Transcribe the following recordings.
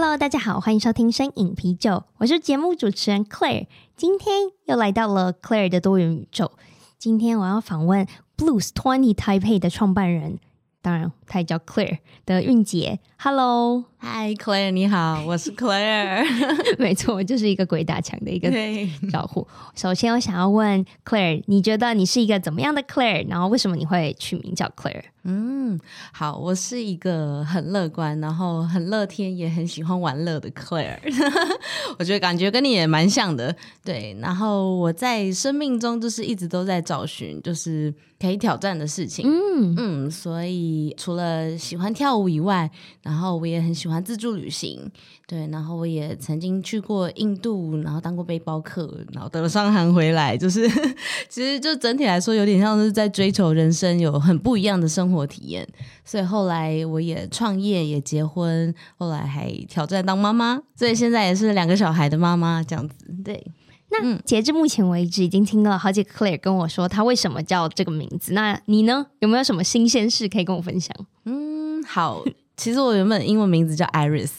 Hello，大家好，欢迎收听《身影啤酒》，我是节目主持人 Claire，今天又来到了 Claire 的多元宇宙。今天我要访问 Blues Twenty Taipei 的创办人，当然他也叫 Claire 的韵姐。Hello。嗨，Claire，你好，我是 Claire，没错，我就是一个鬼打墙的一个招呼。首先，我想要问 Claire，你觉得你是一个怎么样的 Claire？然后，为什么你会取名叫 Claire？嗯，好，我是一个很乐观，然后很乐天，也很喜欢玩乐的 Claire。我觉得感觉跟你也蛮像的，对。然后我在生命中就是一直都在找寻，就是可以挑战的事情。嗯嗯，所以除了喜欢跳舞以外，然后我也很喜欢自助旅行，对，然后我也曾经去过印度，然后当过背包客，然后得了伤寒回来，就是 其实就整体来说有点像是在追求人生有很不一样的生活体验，所以后来我也创业也结婚，后来还挑战当妈妈，所以现在也是两个小孩的妈妈这样子。对，那截至目前为止，已经听了好几个 Claire 跟我说他为什么叫这个名字，那你呢？有没有什么新鲜事可以跟我分享？嗯，好。其实我原本英文名字叫 Iris，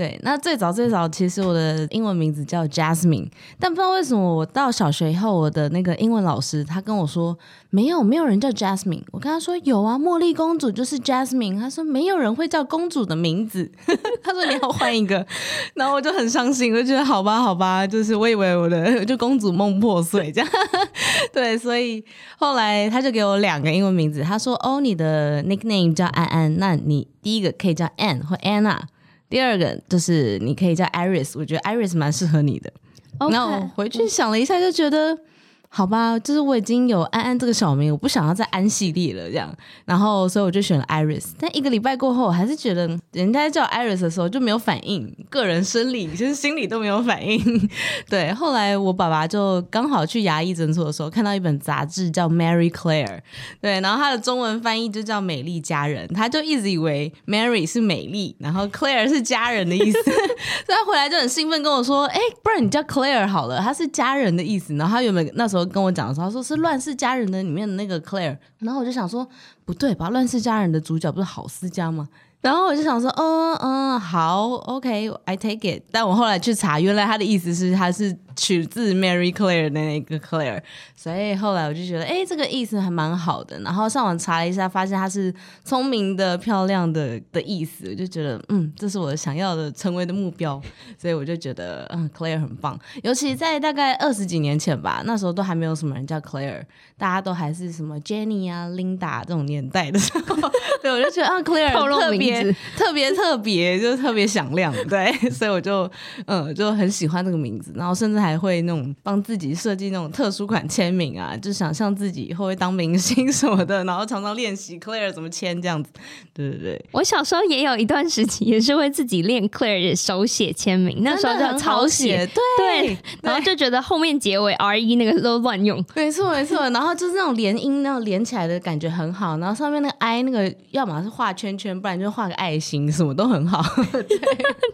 对，那最早最早其实我的英文名字叫 Jasmine，但不知道为什么我到小学以后，我的那个英文老师他跟我说没有没有人叫 Jasmine，我跟他说有啊，茉莉公主就是 Jasmine，他说没有人会叫公主的名字，他说你要换一个，然后我就很伤心，我就觉得好吧好吧，就是我以为我的就公主梦破碎这样，对，所以后来他就给我两个英文名字，他说哦你的 nickname 叫安安，那你。第一个可以叫 Anne 或 Anna，第二个就是你可以叫 Iris，我觉得 Iris 蛮适合你的。后我回去想了一下，就觉得。好吧，就是我已经有安安这个小名，我不想要再安系列了，这样，然后所以我就选了 Iris。但一个礼拜过后，我还是觉得人家叫 Iris 的时候就没有反应，个人生理其实心理都没有反应。对，后来我爸爸就刚好去牙医诊所的时候，看到一本杂志叫 Mary Claire，对，然后他的中文翻译就叫美丽佳人，他就一直以为 Mary 是美丽，然后 Claire 是佳人的意思，所以他回来就很兴奋跟我说：“哎，不然你叫 Claire 好了，他是佳人的意思。”然后他原本那时候。跟我讲的时候，他说是《乱世佳人》的里面的那个 Claire，然后我就想说，不对吧，《乱世佳人》的主角不是郝思嘉吗？然后我就想说，嗯嗯，好，OK，I take it。但我后来去查，原来他的意思是他是取自 Mary Claire 的那个 Claire，所以后来我就觉得，哎，这个意思还蛮好的。然后上网查了一下，发现他是聪明的、漂亮的的意思，我就觉得，嗯，这是我想要的成为的目标。所以我就觉得，嗯，Claire 很棒。尤其在大概二十几年前吧，那时候都还没有什么人叫 Claire，大家都还是什么 Jenny 啊、Linda 这种年代的时候，对，我就觉得啊，Claire 特别。特别特别，就特别响亮，对，所以我就嗯就很喜欢这个名字，然后甚至还会那种帮自己设计那种特殊款签名啊，就想象自己以后会当明星什么的，然后常常练习 Claire 怎么签这样子，对对对。我小时候也有一段时期，也是会自己练 Claire 手写签名，那时候就抄写，对对，然后就觉得后面结尾 R E 那个都乱用，没错没错，然后就是那种连音那种连起来的感觉很好，然后上面那个 I 那个要么是画圈圈，不然就画。画个爱心，什么都很好。对，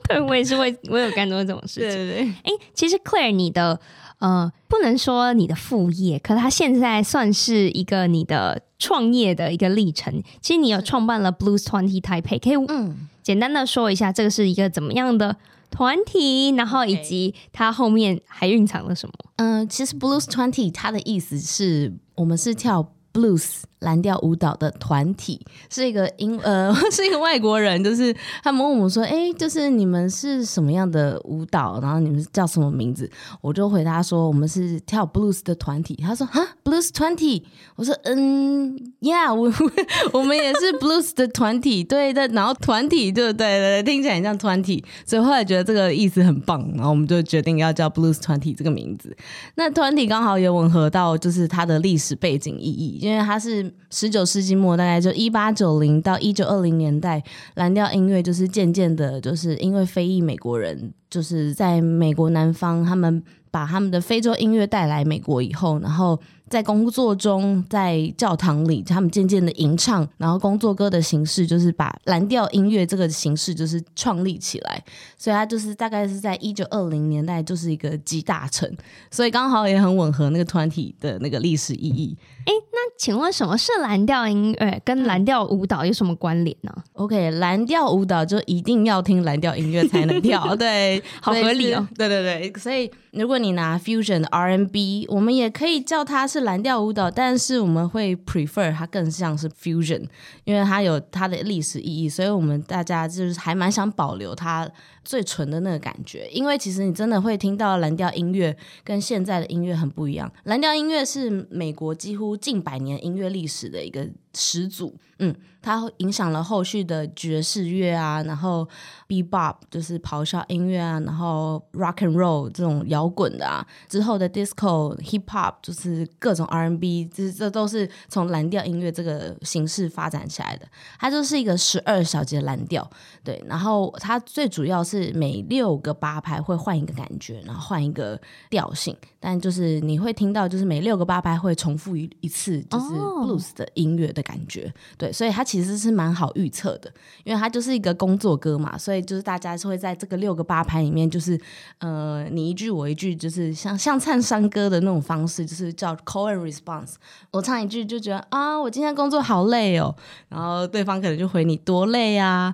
对我也是会，我有干过这种事情。对对对。哎，其实 Claire，你的呃，不能说你的副业，可是它现在算是一个你的创业的一个历程。其实你有创办了 Blues Twenty Taipei，可以嗯，简单的说一下这个是一个怎么样的团体，然后以及它后面还蕴藏了什么？嗯、呃，其实 Blues Twenty 它的意思是我们是跳 Blues。蓝调舞蹈的团体是一个英 呃是一个外国人，就是他们问我说：“哎，就是你们是什么样的舞蹈？然后你们叫什么名字？”我就回答说：“我们是跳 blues 的团体。”他说：“哈，blues 团体？”我说：“嗯，yeah，我 我们也是 blues 的团体。”对的，然后团体对对对，听起来很像团体，所以后来觉得这个意思很棒，然后我们就决定要叫 blues 团体这个名字。那团体刚好也吻合到就是它的历史背景意义，因为它是。十九世纪末，大概就一八九零到一九二零年代，蓝调音乐就是渐渐的，就是因为非裔美国人，就是在美国南方，他们把他们的非洲音乐带来美国以后，然后。在工作中，在教堂里，他们渐渐的吟唱，然后工作歌的形式就是把蓝调音乐这个形式就是创立起来，所以它就是大概是在一九二零年代就是一个集大成，所以刚好也很吻合那个团体的那个历史意义。哎，那请问什么是蓝调音乐？跟蓝调舞蹈有什么关联呢？OK，蓝调舞蹈就一定要听蓝调音乐才能跳，对，好合理哦。对对对，所以如果你拿 Fusion R N B，我们也可以叫它是是蓝调舞蹈，但是我们会 prefer 它更像是 Fusion，因为它有它的历史意义，所以我们大家就是还蛮想保留它。最纯的那个感觉，因为其实你真的会听到蓝调音乐跟现在的音乐很不一样。蓝调音乐是美国几乎近百年音乐历史的一个始祖，嗯。它影响了后续的爵士乐啊，然后 bebop 就是咆哮音乐啊，然后 rock and roll 这种摇滚的啊，之后的 disco、hip hop 就是各种 R&B，这这都是从蓝调音乐这个形式发展起来的。它就是一个十二小节蓝调，对，然后它最主要是每六个八拍会换一个感觉，然后换一个调性，但就是你会听到就是每六个八拍会重复一一次，就是 blues 的音乐的感觉对，所以它其实是蛮好预测的，因为它就是一个工作歌嘛，所以就是大家是会在这个六个八拍里面，就是呃你一句我一句，就是像像唱山歌的那种方式，就是叫 call and response。我唱一句就觉得啊，我今天工作好累哦，然后对方可能就回你多累啊。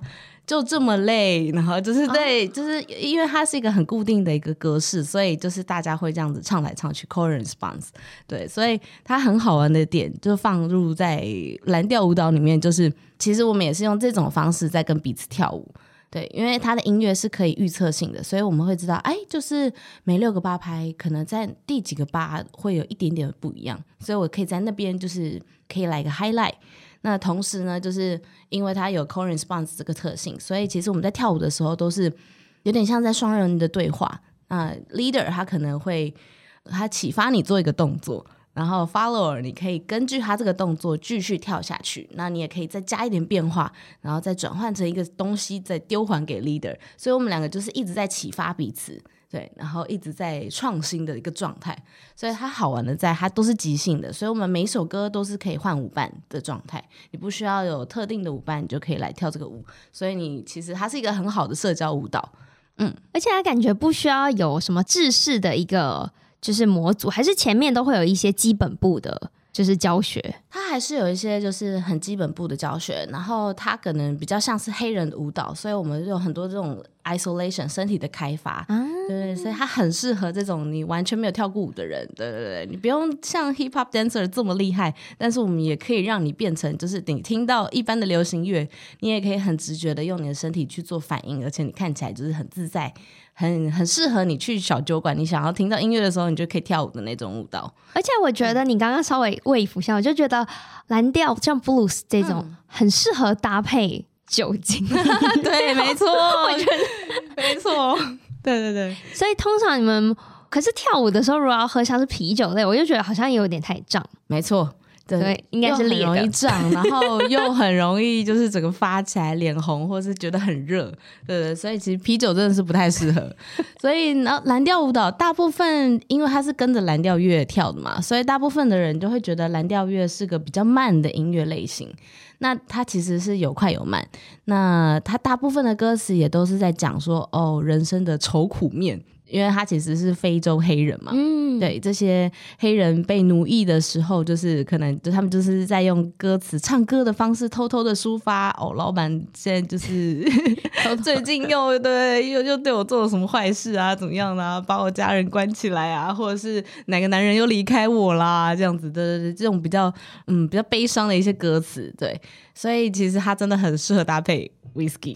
就这么累，然后就是对，就是因为它是一个很固定的一个格式，所以就是大家会这样子唱来唱去，call and response，对，所以它很好玩的点就放入在蓝调舞蹈里面，就是其实我们也是用这种方式在跟彼此跳舞，对，因为它的音乐是可以预测性的，所以我们会知道，哎，就是每六个八拍，可能在第几个八会有一点点不一样，所以我可以在那边就是可以来一个 highlight。那同时呢，就是因为它有 call response 这个特性，所以其实我们在跳舞的时候都是有点像在双人的对话。那，leader 他可能会他启发你做一个动作，然后 follower 你可以根据他这个动作继续跳下去。那你也可以再加一点变化，然后再转换成一个东西，再丢还给 leader。所以我们两个就是一直在启发彼此。对，然后一直在创新的一个状态，所以它好玩的在它都是即兴的，所以我们每一首歌都是可以换舞伴的状态，你不需要有特定的舞伴，你就可以来跳这个舞，所以你其实它是一个很好的社交舞蹈，嗯，而且它感觉不需要有什么制式的一个就是模组，还是前面都会有一些基本步的。就是教学，它还是有一些就是很基本步的教学，然后它可能比较像是黑人的舞蹈，所以我们有很多这种 isolation 身体的开发，啊、对，所以它很适合这种你完全没有跳过舞的人，对对对，你不用像 hip hop dancer 这么厉害，但是我们也可以让你变成就是你听到一般的流行乐，你也可以很直觉的用你的身体去做反应，而且你看起来就是很自在。很很适合你去小酒馆，你想要听到音乐的时候，你就可以跳舞的那种舞蹈。而且我觉得你刚刚稍微为浮现，我就觉得蓝调像 blues 这种很适合搭配酒精。嗯、对，没错，我觉得没错。对对对，所以通常你们可是跳舞的时候，如果要喝像是啤酒类，我就觉得好像有点太胀。没错。对，对，应该是脸容易胀，然后又很容易就是整个发起来，脸红，或是觉得很热，对对，所以其实啤酒真的是不太适合。所以然后蓝调舞蹈大部分因为它是跟着蓝调乐跳的嘛，所以大部分的人就会觉得蓝调乐是个比较慢的音乐类型。那它其实是有快有慢，那它大部分的歌词也都是在讲说哦，人生的愁苦面。因为他其实是非洲黑人嘛，嗯，对，这些黑人被奴役的时候，就是可能就他们就是在用歌词唱歌的方式偷偷的抒发哦，老板现在就是 最近又对又又对我做了什么坏事啊，怎么样啊，把我家人关起来啊，或者是哪个男人又离开我啦，这样子的这种比较嗯比较悲伤的一些歌词，对，所以其实他真的很适合搭配。Whisky，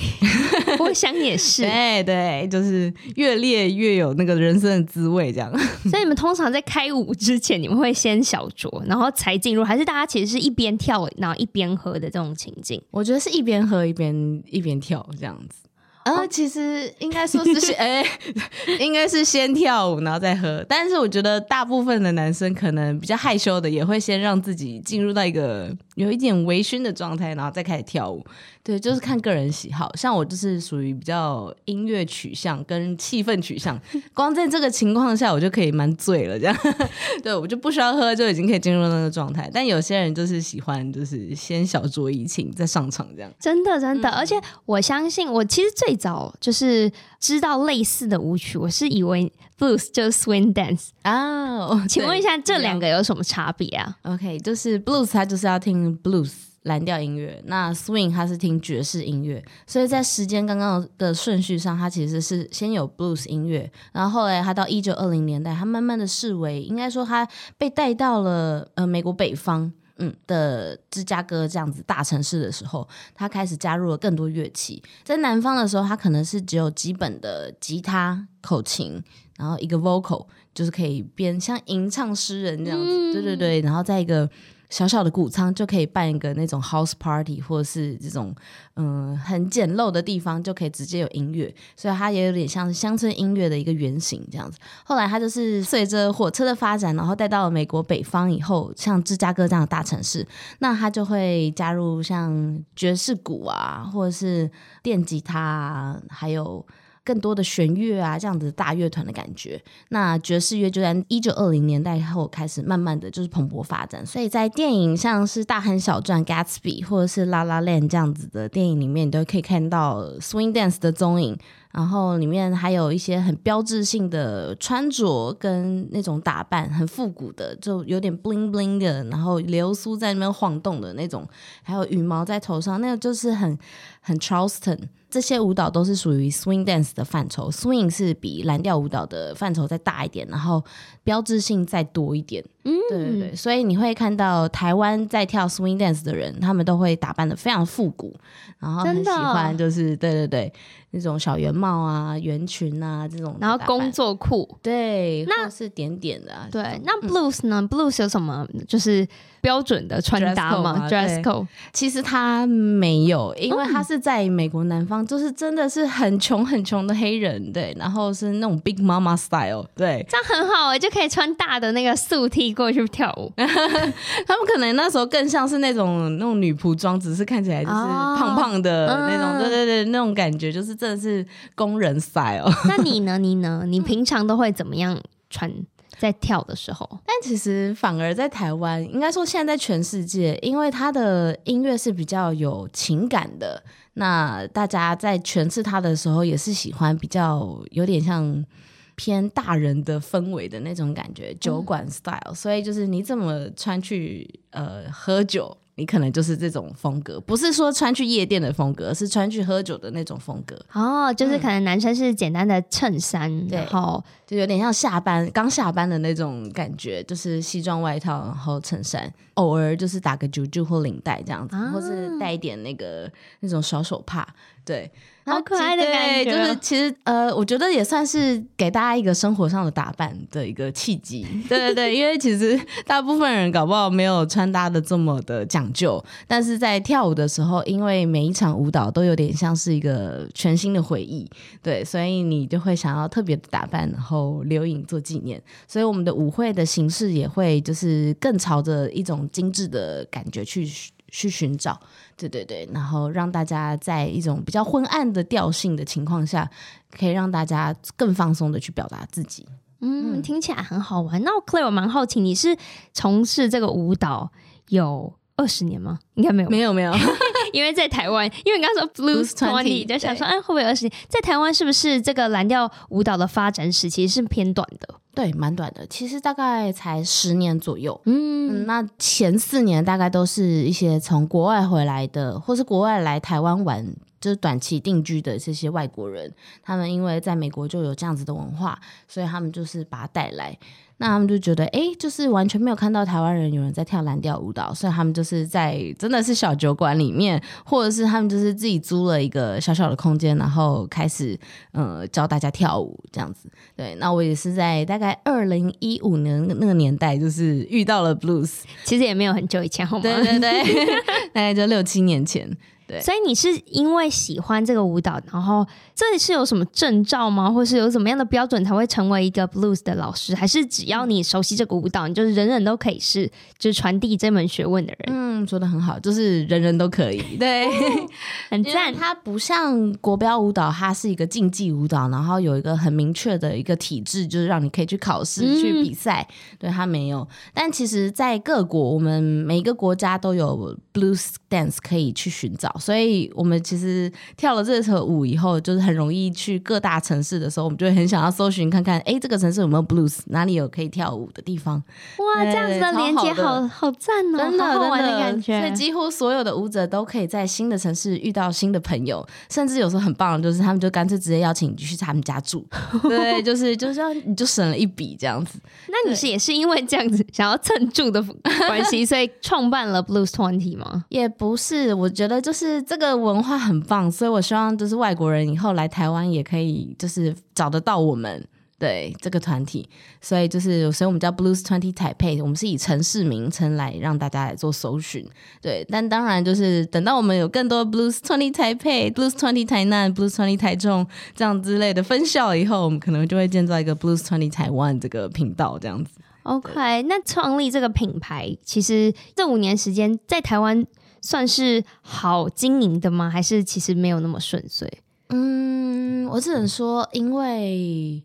我想也是，对对，就是越烈越有那个人生的滋味，这样。所以你们通常在开舞之前，你们会先小酌，然后才进入，还是大家其实是一边跳，然后一边喝的这种情境？我觉得是一边喝一边一边跳这样子。呃，其实应该说是先，哎、欸，应该是先跳舞，然后再喝。但是我觉得大部分的男生可能比较害羞的，也会先让自己进入到一个有一点微醺的状态，然后再开始跳舞。对，就是看个人喜好。像我就是属于比较音乐取向跟气氛取向，光在这个情况下，我就可以蛮醉了。这样，对，我就不需要喝，就已经可以进入那个状态。但有些人就是喜欢，就是先小酌怡情再上场这样。真的，真的，嗯、而且我相信，我其实最早就是知道类似的舞曲，我是以为 blues 就是 swing dance 啊。Oh, 请问一下，这两个有什么差别啊？OK，就是 blues，它就是要听 blues。蓝调音乐，那 swing 它是听爵士音乐，所以在时间刚刚的顺序上，它其实是先有 blues 音乐，然后后来它到一九二零年代，它慢慢的视为，应该说它被带到了呃美国北方，嗯的芝加哥这样子大城市的时候，它开始加入了更多乐器。在南方的时候，它可能是只有基本的吉他、口琴，然后一个 vocal，就是可以编像吟唱诗人这样子，对对对，然后再一个。小小的谷仓就可以办一个那种 house party，或者是这种嗯、很简陋的地方就可以直接有音乐，所以它也有点像是乡村音乐的一个原型这样子。后来它就是随着火车的发展，然后带到了美国北方以后，像芝加哥这样的大城市，那它就会加入像爵士鼓啊，或者是电吉他啊，还有。更多的弦乐啊，这样子大乐团的感觉。那爵士乐就在一九二零年代后开始慢慢的就是蓬勃发展。所以在电影像是《大亨小传》（Gatsby） 或者是《La La Land》这样子的电影里面，你都可以看到 swing dance 的踪影。然后里面还有一些很标志性的穿着跟那种打扮，很复古的，就有点 bling bling 的，然后流苏在那边晃动的那种，还有羽毛在头上，那个就是很很 Charleston。这些舞蹈都是属于 swing dance 的范畴，swing 是比蓝调舞蹈的范畴再大一点，然后标志性再多一点。嗯，对对对，所以你会看到台湾在跳 swing dance 的人，他们都会打扮的非常复古，然后很喜欢就是对对对。那种小圆帽啊、圆裙啊这种，然后工作裤，对，那是点点的、啊。对，那 blues 呢、嗯、？blues 有什么就是标准的穿搭吗？dress code？其实他没有，因为他是在美国南方，嗯、就是真的是很穷很穷的黑人，对，然后是那种 big mama style，对，这样很好哎、欸，就可以穿大的那个素 T 过去跳舞。他们可能那时候更像是那种那种女仆装，只是看起来就是胖胖的那种，哦、对对对，那种感觉就是。真的是工人 style。那你呢？你呢？你平常都会怎么样穿在跳的时候？但其实反而在台湾，应该说现在在全世界，因为他的音乐是比较有情感的，那大家在诠释他的时候，也是喜欢比较有点像偏大人的氛围的那种感觉，酒馆 style。嗯。所以就是你怎么穿去呃喝酒？你可能就是这种风格，不是说穿去夜店的风格，是穿去喝酒的那种风格。哦，就是可能男生是简单的衬衫，嗯、然后就有点像下班刚下班的那种感觉，就是西装外套，然后衬衫，偶尔就是打个啾啾或领带这样子，啊、或是带一点那个那种小手帕，对。好可爱的感觉，就是其实呃，我觉得也算是给大家一个生活上的打扮的一个契机。对 对对，因为其实大部分人搞不好没有穿搭的这么的讲究，但是在跳舞的时候，因为每一场舞蹈都有点像是一个全新的回忆，对，所以你就会想要特别的打扮，然后留影做纪念。所以我们的舞会的形式也会就是更朝着一种精致的感觉去。去寻找，对对对，然后让大家在一种比较昏暗的调性的情况下，可以让大家更放松的去表达自己。嗯，听起来很好玩。那 Claire，我蛮好奇，你是从事这个舞蹈有二十年吗？应该没有，没有，没有。因为在台湾，因为你刚刚说 Blues Twenty，就想说，哎，会不会有二十年？在台湾是不是这个蓝调舞蹈的发展史其实是偏短的？对，蛮短的，其实大概才十年左右。嗯，嗯，那前四年大概都是一些从国外回来的，或是国外来台湾玩，就是短期定居的这些外国人，他们因为在美国就有这样子的文化，所以他们就是把它带来。那他们就觉得，哎，就是完全没有看到台湾人有人在跳蓝调舞蹈，所以他们就是在真的是小酒馆里面，或者是他们就是自己租了一个小小的空间，然后开始呃教大家跳舞这样子。对，那我也是在大概二零一五年那个年代，就是遇到了 blues，其实也没有很久以前，好吗？对对对，大概就六七年前。对，所以你是因为喜欢这个舞蹈，然后这里是有什么证照吗？或是有怎么样的标准才会成为一个 blues 的老师？还是只要你熟悉这个舞蹈，你就是人人都可以是，就是传递这门学问的人？嗯，说的很好，就是人人都可以，对，很赞。它不像国标舞蹈，它是一个竞技舞蹈，然后有一个很明确的一个体制，就是让你可以去考试、嗯、去比赛。对，它没有。但其实，在各国，我们每一个国家都有 blues dance 可以去寻找。所以我们其实跳了这首舞以后，就是很容易去各大城市的时候，我们就会很想要搜寻看看，哎，这个城市有没有 blues，哪里有可以跳舞的地方？哇，这样子的连接好好赞哦，真的好好玩的感觉。所以几乎所有的舞者都可以在新的城市遇到新的朋友，甚至有时候很棒的就是他们就干脆直接邀请你去他们家住，对，就是就是要你就省了一笔这样子。那你是也是因为这样子想要蹭住的 关系，所以创办了 Blues Twenty 吗？也不是，我觉得是这个文化很棒，所以我希望就是外国人以后来台湾也可以就是找得到我们。对这个团体，所以就是，所以我们叫 Blues Twenty Taipei，我们是以城市名称来让大家来做搜寻。对，但当然就是等到我们有更多 Blues Twenty Taipei、Blues Twenty 台南、Blues Twenty 台中这样之类的分校以后，我们可能就会建造一个 Blues Twenty 台湾这个频道这样子。OK，那创立这个品牌，其实这五年时间在台湾算是好经营的吗？还是其实没有那么顺遂？嗯，我只能说，因为。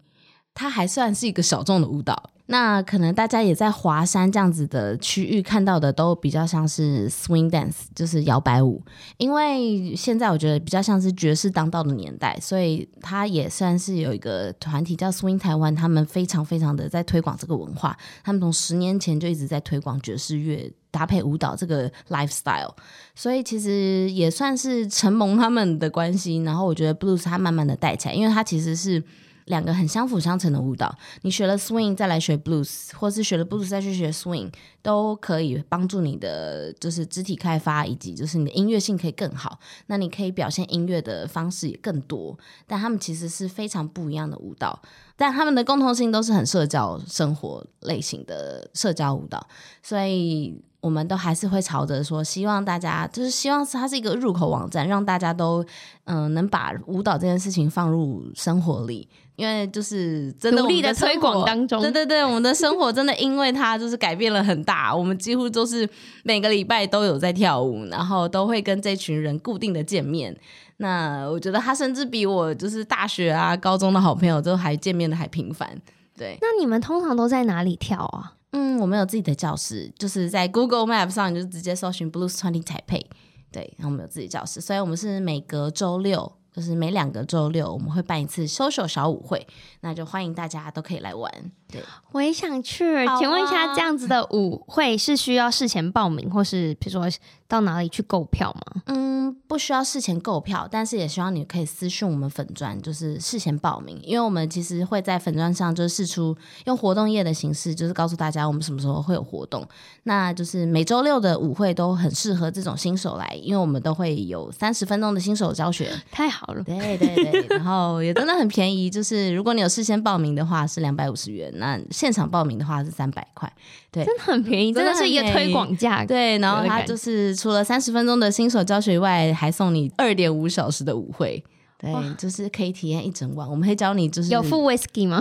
它还算是一个小众的舞蹈，那可能大家也在华山这样子的区域看到的都比较像是 swing dance，就是摇摆舞。因为现在我觉得比较像是爵士当道的年代，所以它也算是有一个团体叫 swing 台湾，他们非常非常的在推广这个文化。他们从十年前就一直在推广爵士乐搭配舞蹈这个 lifestyle，所以其实也算是承蒙他们的关系。然后我觉得 blues 它慢慢的带起来，因为它其实是。两个很相辅相成的舞蹈，你学了 swing 再来学 blues，或是学了 blues 再去学 swing，都可以帮助你的就是肢体开发，以及就是你的音乐性可以更好。那你可以表现音乐的方式也更多。但他们其实是非常不一样的舞蹈，但他们的共同性都是很社交生活类型的社交舞蹈，所以。我们都还是会朝着说，希望大家就是希望它是一个入口网站，让大家都嗯、呃、能把舞蹈这件事情放入生活里，因为就是真的努力的推广当中，对对对，我们的生活真的因为它就是改变了很大，我们几乎都是每个礼拜都有在跳舞，然后都会跟这群人固定的见面。那我觉得他甚至比我就是大学啊、高中的好朋友都还见面的还频繁。对，那你们通常都在哪里跳啊？嗯，我们有自己的教室，就是在 Google Map 上，你就直接搜寻 Blues Twenty Taipei，对，然后我们有自己教室，所以我们是每隔周六。就是每两个周六我们会办一次 social 小舞会，那就欢迎大家都可以来玩。对，我也想去。啊、请问一下，这样子的舞会是需要事前报名，或是比如说到哪里去购票吗？嗯，不需要事前购票，但是也希望你可以私讯我们粉专，就是事前报名，因为我们其实会在粉专上就是试出用活动页的形式，就是告诉大家我们什么时候会有活动。那就是每周六的舞会都很适合这种新手来，因为我们都会有 三十分钟的新手教学。太好。好了，对对对，然后也真的很便宜，就是如果你有事先报名的话是两百五十元，那现场报名的话是三百块，对，真的很便宜，真的是一个推广价。对，然后它就是除了三十分钟的新手教学以外，还送你二点五小时的舞会。对，就是可以体验一整晚。我们会教你，就是有副 whisky 吗？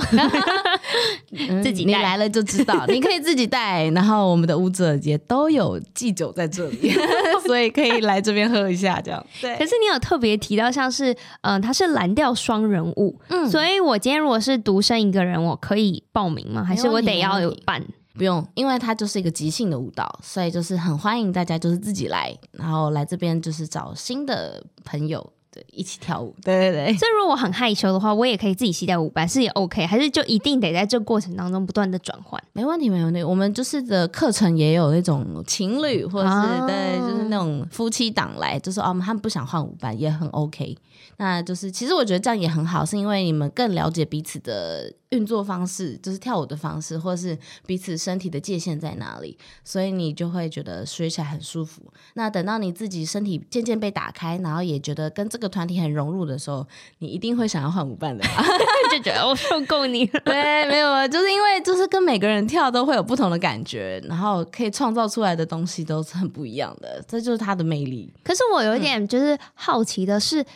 自己带你来了就知道，你可以自己带。然后我们的舞者也都有祭酒在这里，所以可以来这边喝一下这样。对。可是你有特别提到，像是嗯、呃，它是蓝调双人舞，嗯，所以我今天如果是独身一个人，我可以报名吗？还是我得要有伴？不用，因为它就是一个即兴的舞蹈，所以就是很欢迎大家就是自己来，然后来这边就是找新的朋友。对，一起跳舞。对对对。所以如果我很害羞的话，我也可以自己携带舞伴，是也 OK，还是就一定得在这过程当中不断的转换？没问题，没问题。我们就是的课程也有那种情侣，或者是、啊、对，就是那种夫妻档来，就是哦，他们不想换舞伴也很 OK。那就是其实我觉得这样也很好，是因为你们更了解彼此的。运作方式就是跳舞的方式，或是彼此身体的界限在哪里，所以你就会觉得学起来很舒服。那等到你自己身体渐渐被打开，然后也觉得跟这个团体很融入的时候，你一定会想要换舞伴的，就觉得我受够你了。对，没有啊，就是因为就是跟每个人跳都会有不同的感觉，然后可以创造出来的东西都是很不一样的，这就是它的魅力。可是我有一点就是好奇的是，嗯、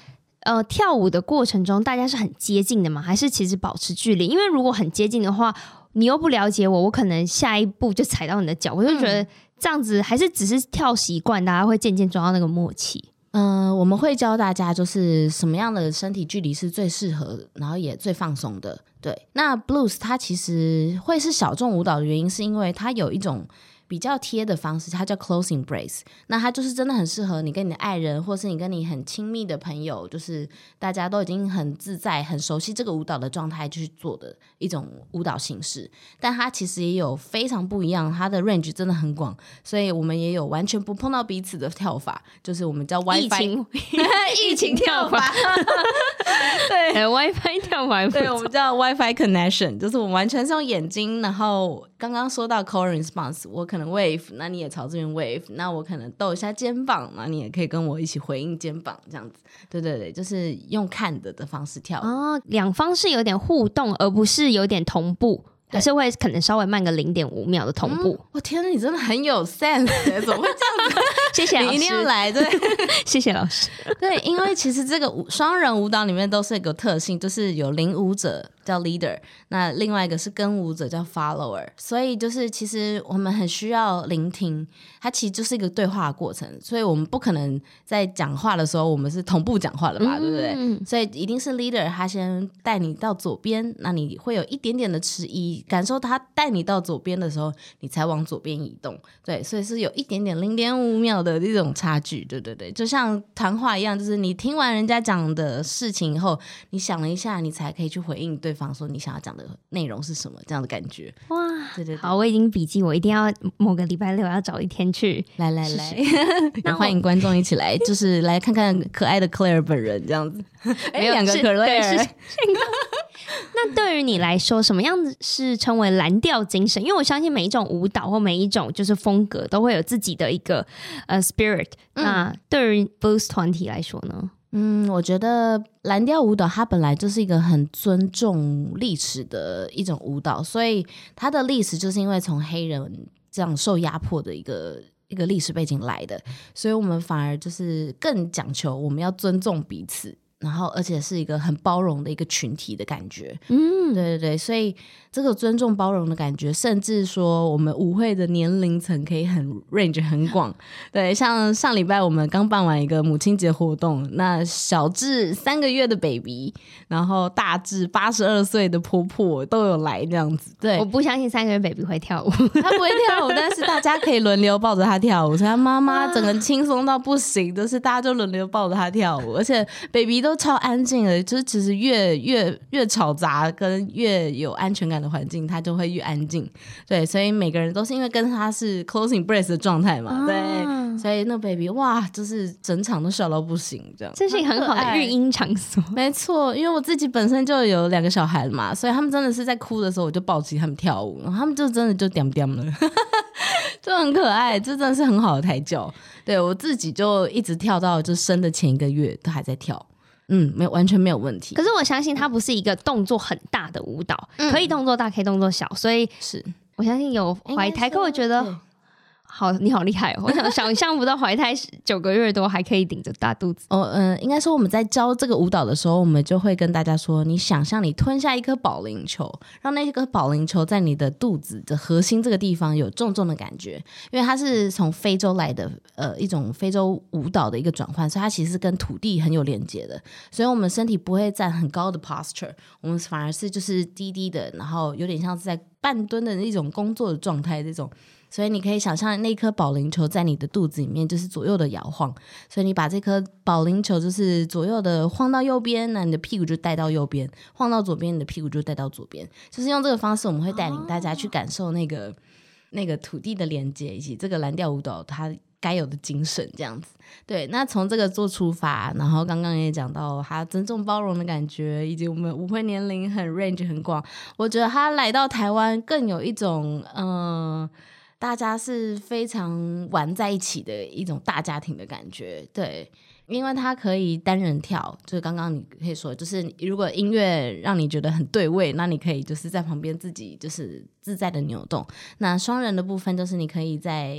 呃，跳舞的过程中大家是很接近的吗？还是其实保持距离？因为如果很接近的话，你又不了解我，我可能下一步就踩到你的脚，我就觉得这样子还是只是跳习惯，大家会渐渐抓到那个默契。嗯、呃，我们会教大家就是什么样的身体距离是最适合，然后也最放松的。对，那 Blues 它其实会是小众舞蹈的原因，是因为它有一种。比较贴的方式，它叫 closing brace。那它就是真的很适合你跟你的爱人，或是你跟你很亲密的朋友，就是大家都已经很自在、很熟悉这个舞蹈的状态去做的一种舞蹈形式。但它其实也有非常不一样，它的 range 真的很广，所以我们也有完全不碰到彼此的跳法，就是我们叫 WiFi 疫情跳法。对、欸、，WiFi 跳法，对，我们叫 WiFi connection，就是我们完全是用眼睛，然后刚刚说到 core response，我可能。wave，那你也朝这边 wave，那我可能抖一下肩膀，嘛你也可以跟我一起回应肩膀，这样子，对对对，就是用看的的方式跳哦，两方是有点互动，而不是有点同步。还是会可能稍微慢个零点五秒的同步。我、嗯、天哪，你真的很有 sense，怎么会这样子？谢谢老师，你一定要来，对，谢谢老师。对，因为其实这个舞双人舞蹈里面都是一个特性，就是有领舞者叫 leader，那另外一个是跟舞者叫 follower，所以就是其实我们很需要聆听，它其实就是一个对话的过程，所以我们不可能在讲话的时候我们是同步讲话的吧，嗯、对不对？所以一定是 leader 他先带你到左边，那你会有一点点的迟疑。感受他带你到左边的时候，你才往左边移动。对，所以是有一点点零点五秒的这种差距。对对对，就像谈话一样，就是你听完人家讲的事情以后，你想了一下，你才可以去回应对方，说你想要讲的内容是什么，这样的感觉。哇，对对对，好，我已经笔记，我一定要某个礼拜六要找一天去。来来来，那欢迎观众一起来，就是来看看可爱的 Claire 本人这样子。哎，两个 Claire。那对于你来说，什么样子是称为蓝调精神？因为我相信每一种舞蹈或每一种就是风格都会有自己的一个呃 spirit。嗯、那对于 Blues 团体来说呢？嗯，我觉得蓝调舞蹈它本来就是一个很尊重历史的一种舞蹈，所以它的历史就是因为从黑人这样受压迫的一个一个历史背景来的，所以我们反而就是更讲求我们要尊重彼此。然后，而且是一个很包容的一个群体的感觉，嗯，对对对，所以这个尊重包容的感觉，甚至说我们舞会的年龄层可以很 range 很广，对，像上礼拜我们刚办完一个母亲节活动，那小至三个月的 baby，然后大至八十二岁的婆婆都有来这样子，对，我不相信三个月 baby 会跳舞，她不会跳舞，但是大家可以轮流抱着她跳舞，所以他妈妈整个轻松到不行，就是大家就轮流抱着她跳舞，而且 baby 都。超安静的，就是其实越越越吵杂跟越有安全感的环境，他就会越安静。对，所以每个人都是因为跟他是 closing brace 的状态嘛，啊、对，所以那 baby 哇，就是整场都笑到不行，这样。这是一个很好的育婴场所，没错。因为我自己本身就有两个小孩嘛，所以他们真的是在哭的时候，我就抱起他们跳舞，然后他们就真的就点点了，就很可爱，这真的是很好的胎教。对，我自己就一直跳到就生的前一个月都还在跳。嗯，没有，完全没有问题。可是我相信它不是一个动作很大的舞蹈，嗯、可以动作大，可以动作小，所以是我相信有怀胎，可我觉得。好，你好厉害哦！我想想象不到怀胎九个月多还可以顶着大肚子。哦，嗯、应该说我们在教这个舞蹈的时候，我们就会跟大家说，你想象你吞下一颗保龄球，让那颗保龄球在你的肚子的核心这个地方有重重的感觉，因为它是从非洲来的，呃，一种非洲舞蹈的一个转换，所以它其实跟土地很有连接的。所以我们身体不会站很高的 posture，我们反而是就是低低的，然后有点像是在半蹲的那种工作的状态，这种。所以你可以想象那颗保龄球在你的肚子里面，就是左右的摇晃。所以你把这颗保龄球就是左右的晃到右边，那你的屁股就带到右边；晃到左边，你的屁股就带到左边。就是用这个方式，我们会带领大家去感受那个、那个土地的连接，以及这个蓝调舞蹈它该有的精神。这样子，对。那从这个做出发，然后刚刚也讲到它尊重包容的感觉，以及我们舞会年龄很 range 很广。我觉得他来到台湾更有一种嗯。大家是非常玩在一起的一种大家庭的感觉，对，因为它可以单人跳，就是刚刚你可以说，就是如果音乐让你觉得很对位，那你可以就是在旁边自己就是自在的扭动。那双人的部分就是你可以在。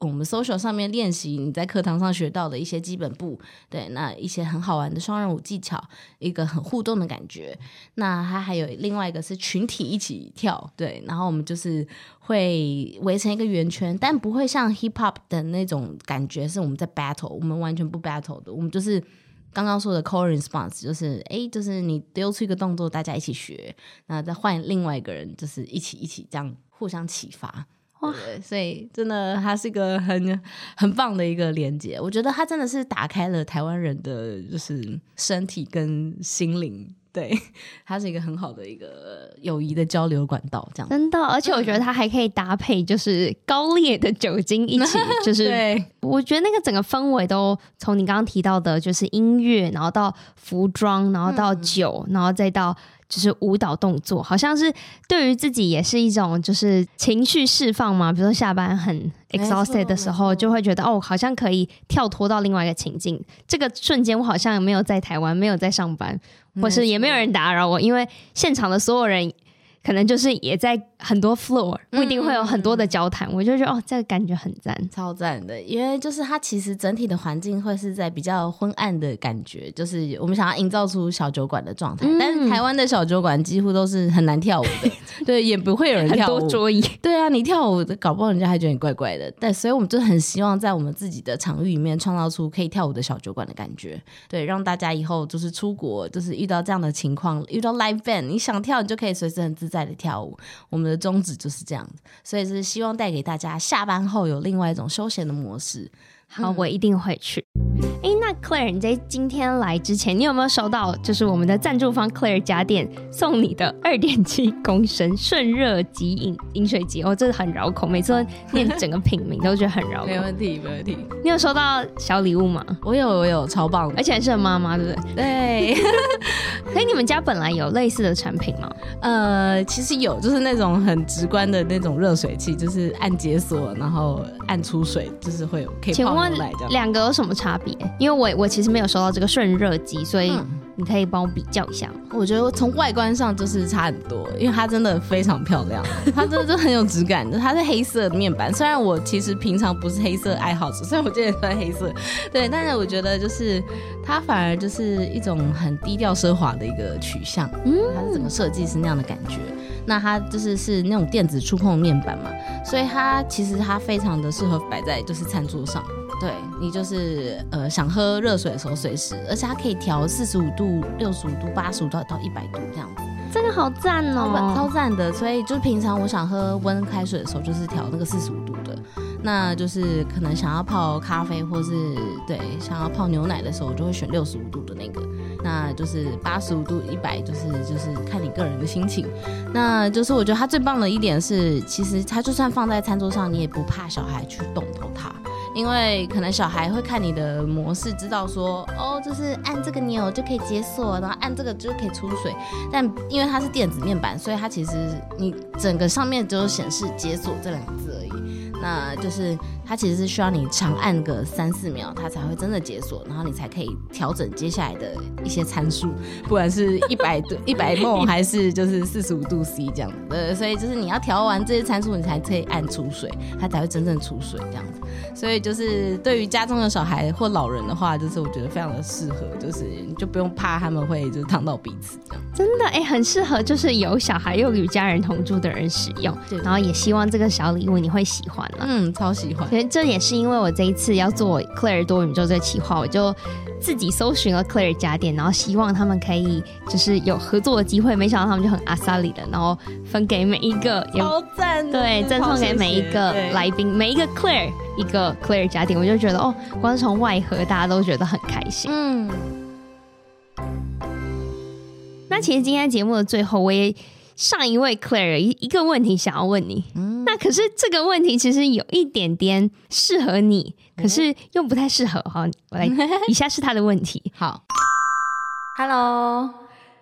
我们 social 上面练习你在课堂上学到的一些基本步，对，那一些很好玩的双人舞技巧，一个很互动的感觉。那它还有另外一个是群体一起跳，对，然后我们就是会围成一个圆圈，但不会像 hip hop 的那种感觉，是我们在 battle，我们完全不 battle 的，我们就是刚刚说的 core response，就是哎，就是你丢出一个动作，大家一起学，那再换另外一个人，就是一起一起这样互相启发。对，所以真的，它是一个很很棒的一个连接。我觉得它真的是打开了台湾人的就是身体跟心灵。对，它是一个很好的一个友谊的交流管道，这样真的。而且我觉得它还可以搭配就是高烈的酒精一起，就是 对。我觉得那个整个氛围都从你刚刚提到的，就是音乐，然后到服装，然后到酒，然后再到。就是舞蹈动作，好像是对于自己也是一种就是情绪释放嘛。比如说下班很 exhausted 的时候，就会觉得哦，好像可以跳脱到另外一个情境。这个瞬间，我好像没有在台湾，没有在上班，或是也没有人打扰我，因为现场的所有人。可能就是也在很多 floor，不一定会有很多的交谈，嗯、我就觉得哦，这个感觉很赞，超赞的。因为就是它其实整体的环境会是在比较昏暗的感觉，就是我们想要营造出小酒馆的状态。嗯、但是台湾的小酒馆几乎都是很难跳舞的，对，也不会有人跳舞。很多桌椅，对啊，你跳舞搞不好人家还觉得你怪怪的。但所以我们就很希望在我们自己的场域里面创造出可以跳舞的小酒馆的感觉，对，让大家以后就是出国就是遇到这样的情况，遇到 live band，你想跳你就可以随时很自在的跳舞，我们的宗旨就是这样子，所以是希望带给大家下班后有另外一种休闲的模式。好，我一定会去。Claire，你在今天来之前，你有没有收到就是我们的赞助方 Claire 家电送你的二点七公升顺热即饮饮水机？哦，这个很绕口，每次都念整个品名都觉得很绕口。没问题，没问题。你有收到小礼物吗？我有，我有，超棒，而且还是很妈妈，对不对？对。所以你们家本来有类似的产品吗？呃，其实有，就是那种很直观的那种热水器，就是按解锁，然后按出水，就是会有可以泡。两个有什么差别？因为我我其实没有收到这个顺热机，所以你可以帮我比较一下。我觉得从外观上就是差很多，因为它真的非常漂亮，它真的就很有质感。它是黑色的面板，虽然我其实平常不是黑色爱好者，虽然我今天也穿黑色。对，但是我觉得就是它反而就是一种很低调奢华的一个取向。嗯，它是整个设计是那样的感觉。那它就是是那种电子触控面板嘛，所以它其实它非常的适合摆在就是餐桌上。对，你就是呃想喝热水的时候随时，而且它可以调四十五度、六十五度、八十五度到一百度这样子，这个好赞哦，超赞的。所以就是平常我想喝温开水的时候，就是调那个四十五度的。那就是可能想要泡咖啡，或是对想要泡牛奶的时候，我就会选六十五度的那个。那就是八十五度、一百，就是就是看你个人的心情。那就是我觉得它最棒的一点是，其实它就算放在餐桌上，你也不怕小孩去动到它。因为可能小孩会看你的模式，知道说哦，就是按这个钮就可以解锁，然后按这个就可以出水。但因为它是电子面板，所以它其实你整个上面只有显示解锁这两个字而已。那就是。它其实是需要你长按个三四秒，它才会真的解锁，然后你才可以调整接下来的一些参数，不管是 一百度、一百 ml 还是就是四十五度 C 这样子。对，所以就是你要调完这些参数，你才可以按出水，它才会真正出水这样子。所以就是对于家中的小孩或老人的话，就是我觉得非常的适合，就是你就不用怕他们会就是烫到彼此这样。真的哎、欸，很适合就是有小孩又与家人同住的人使用。对，然后也希望这个小礼物你会喜欢了。嗯，超喜欢。这也是因为我这一次要做 Claire 多宇宙这个企划，我就自己搜寻了 Claire 家电，然后希望他们可以就是有合作的机会，没想到他们就很阿萨里的，然后分给每一个，好赞，对，赠送给每一个来宾，每一个 Claire 一个 Claire 家电，我就觉得哦，光是从外盒大家都觉得很开心。嗯，那其实今天节目的最后，我也。上一位 Claire 一一个问题想要问你，嗯，那可是这个问题其实有一点点适合你，可是又不太适合哈。我来，以下是他的问题。好，Hello，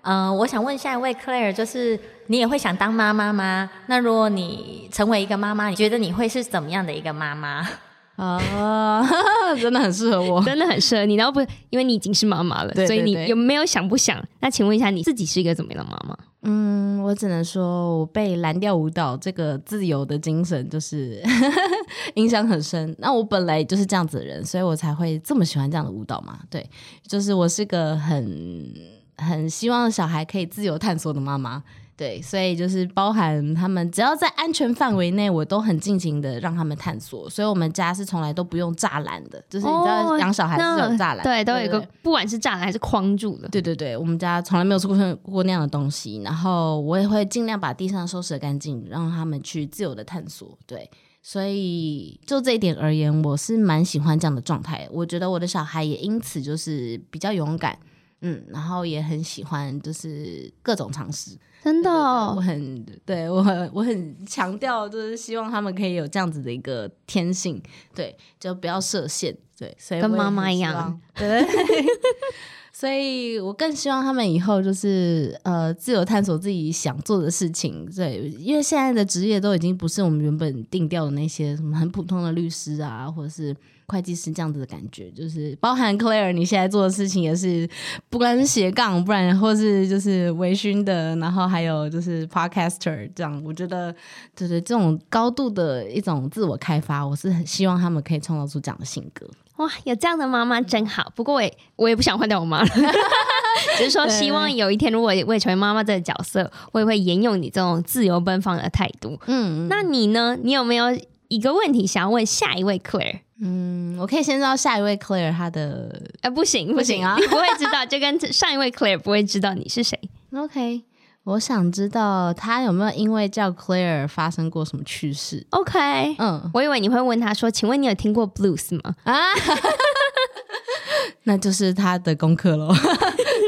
嗯、呃，我想问下一位 Claire，就是你也会想当妈妈吗？那如果你成为一个妈妈，你觉得你会是怎么样的一个妈妈？啊 真的很适合我，真的很适合你。然后不，因为你已经是妈妈了，所以你有没有想不想？那请问一下，你自己是一个怎么样的妈妈？嗯，我只能说，我被蓝调舞蹈这个自由的精神就是 影响很深。那我本来就是这样子的人，所以我才会这么喜欢这样的舞蹈嘛。对，就是我是个很很希望小孩可以自由探索的妈妈。对，所以就是包含他们只要在安全范围内，我都很尽情的让他们探索。所以我们家是从来都不用栅栏的，就是你知道养小孩是有栅栏，哦，对，都有一个不管是栅栏还是框住的。对对对，我们家从来没有出现过那样的东西。然后我也会尽量把地上收拾得干净，让他们去自由的探索。对，所以就这一点而言，我是蛮喜欢这样的状态。我觉得我的小孩也因此就是比较勇敢，嗯，然后也很喜欢就是各种尝试。真的、哦，我很对我很我很强调，就是希望他们可以有这样子的一个天性，对，就不要设限，对，所以跟妈妈一样，对，所以我更希望他们以后就是呃自由探索自己想做的事情，对，因为现在的职业都已经不是我们原本定调的那些什么很普通的律师啊，或者是。会计师这样子的感觉，就是包含 Claire，你现在做的事情也是，不管是斜杠，不然或是就是微醺的，然后还有就是 Podcaster 这样，我觉得就是这种高度的一种自我开发，我是很希望他们可以创造出这样的性格。哇，有这样的妈妈真好。不过我也我也不想换掉我妈了，只是说希望有一天如果我也成为妈妈这个角色，我也会沿用你这种自由奔放的态度。嗯，那你呢？你有没有一个问题想要问下一位 Claire？嗯，我可以先知道下一位 Claire 她的，呃，不行不行啊，你不会知道，就跟上一位 Claire 不会知道你是谁。OK，我想知道他有没有因为叫 Claire 发生过什么趣事。OK，嗯，我以为你会问他说，请问你有听过 Blues 吗？啊，那就是他的功课喽，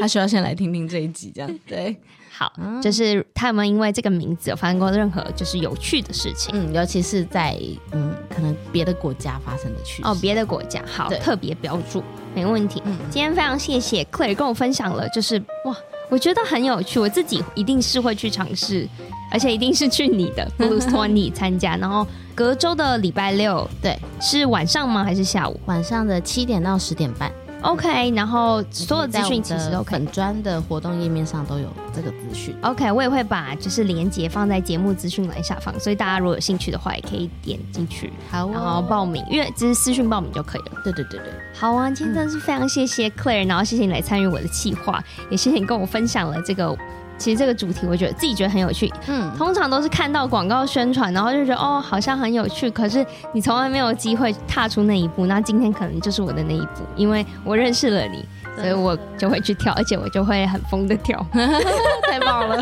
他需要先来听听这一集，这样对。好，就是他有没有因为这个名字有发生过任何就是有趣的事情？嗯，尤其是在嗯可能别的国家发生的趣事哦，别的国家好，特别标注，没问题。嗯，今天非常谢谢 Claire 跟我分享了，就是哇，我觉得很有趣，我自己一定是会去尝试，而且一定是去你的 Blues Twenty 参加，然后隔周的礼拜六，对，是晚上吗？还是下午？晚上的七点到十点半。OK，然后所有资讯其实都粉专的活动页面上都有这个资讯。OK，我也会把就是连接放在节目资讯栏下方，所以大家如果有兴趣的话，也可以点进去，好、哦，然后报名，因为只是私讯报名就可以了。对对对对，好啊，今天真的是非常谢谢 Claire，然后谢谢你来参与我的企划，也谢谢你跟我分享了这个。其实这个主题，我觉得自己觉得很有趣。嗯，通常都是看到广告宣传，然后就觉得哦，好像很有趣。可是你从来没有机会踏出那一步，那今天可能就是我的那一步，因为我认识了你。所以我就会去跳，而且我就会很疯的跳，太棒了！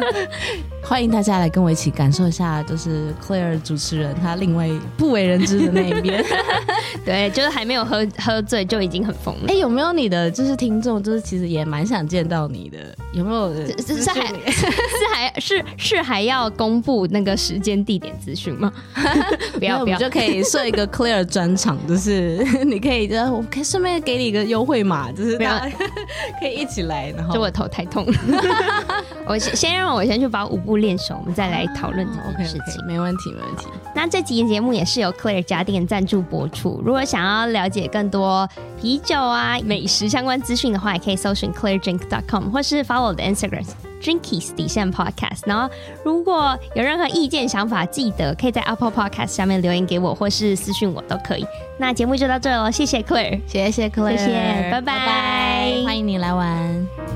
欢迎大家来跟我一起感受一下，就是 Claire 主持人他另外不为人知的那一边。对，就是还没有喝喝醉就已经很疯了。哎、欸，有没有你的就是听众，就是其实也蛮想见到你的？有没有？是是还 是还是是还要公布那个时间地点资讯吗？不要不要，就可以设一个 Claire 专场，就是 你可以，就我可以顺便给你一个优惠码，就是不要。可以一起来，然后就我头太痛了。我先先让我先去把舞步练熟，我们再来讨论这件事情。Okay, okay, 没问题，没问题。那这集节目也是由 Claire 家电赞助播出。如果想要了解更多啤酒啊、美食相关资讯的话，也可以搜寻 ClaireDrink.com，或是 follow 我的 Instagram Drinkies 底线 Podcast。然后如果有任何意见想法，记得可以在 Apple Podcast 下面留言给我，或是私讯我都可以。那节目就到这了，谢谢 Claire，谢谢 Claire，谢谢。拜拜欢迎你来玩。